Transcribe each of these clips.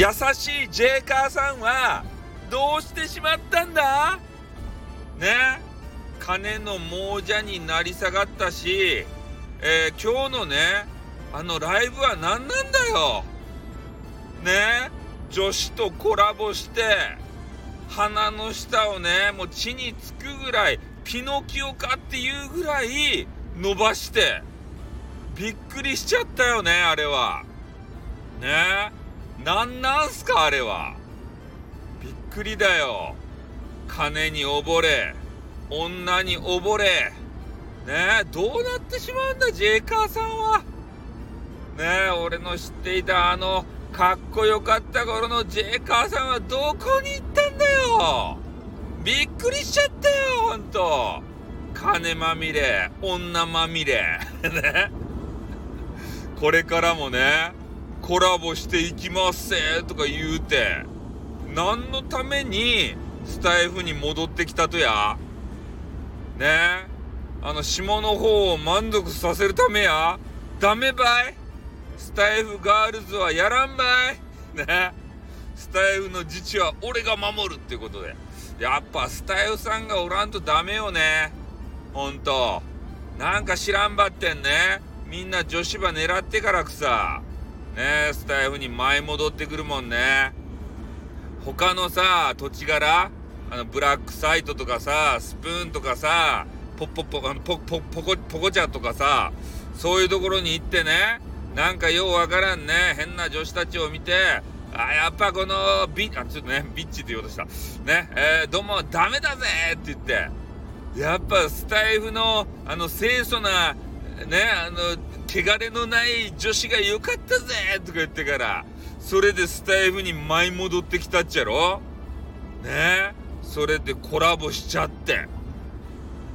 優しいジェイカーさんはどうしてしまったんだ？ね？金の亡者になり下がったし、えー、今日のねあのライブは何なんだよ？ね？女子とコラボして鼻の下をねもう地につくぐらいピノキオかっていうぐらい伸ばしてびっくりしちゃったよねあれは。ね？えなんなんすかあれは。びっくりだよ。金に溺れ女に溺れ。ねえどうなってしまうんだジェイカーさんは。ねえ俺の知っていたあのかっこよかった頃のジェイカーさんはどこに行ったんだよ。びっくりしちゃったよほんと。金まみれ女まみれ。ね。これからもねコラボしていきますせとか言うて何のためにスタイフに戻ってきたとや？ね？あの下の方を満足させるためや？ダメばい？スタイフガールズはやらんばい？ね？スタイフの自治は俺が守るっていうことで。やっぱスタイフさんがおらんとダメよね。ほんとなんか知らんばってんね。みんな女子場狙ってからくさ。ねスタイフに舞い戻ってくるもんね。他のさ土地柄あのブラックサイトとかさスプーンとかさポッポッポあのポポポコポコチャとかさそういうところに行ってねなんかようわからんね変な女子たちを見てあやっぱこのビあちょっとねビッチって言おうとした。ねえー、どうもダメだぜって言って。やっぱスタイフのあの清楚なねあの汚れのない女子が良かったぜとか言ってからそれでスタイフに舞い戻ってきたっちゃろ？ね？それでコラボしちゃって。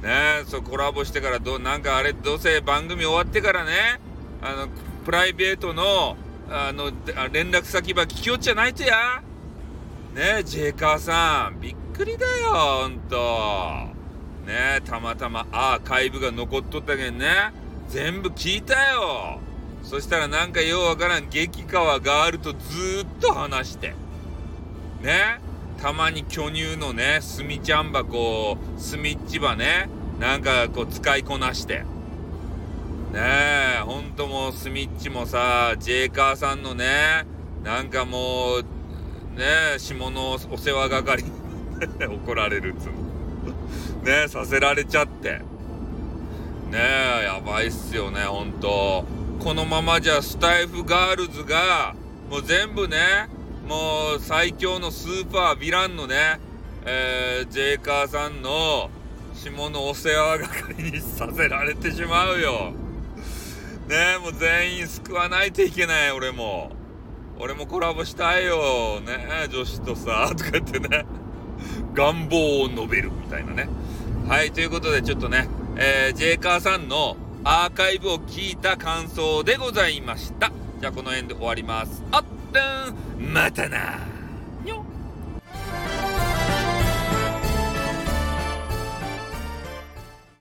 ね？そうコラボしてからどなんかあれどうせ番組終わってからねあのプライベートのあの連絡先ば聞きよっちゃないとや。ね？ジェイカーさんびっくりだよほんと。ね？たまたまアーカイブが残っとったけんね。全部聞いたよ。そしたらなんかようわからん。激川ガールとずっと話して。ね。たまに巨乳のねスミちゃんばこうスミッチばねなんかこう使いこなして。ねえほんともうスミッチもさジェイカーさんのねなんかもうねえ下のお世話係 怒られるっつうの。ねさせられちゃって。ねえやばいっすよねほんとこのままじゃスタイフガールズがもう全部ねもう最強のスーパーヴィランのね、えー、ジェイカーさんの下のお世話係にさせられてしまうよ。ねえもう全員救わないといけない俺も。俺もコラボしたいよ。ねえ女子とさ、とか言ってね。願望を述べるみたいなね。はい、ということでちょっとね、えー、ジェイカーさんのアーカイブを聞いた感想でございました。じゃあこの辺で終わります。あっまたな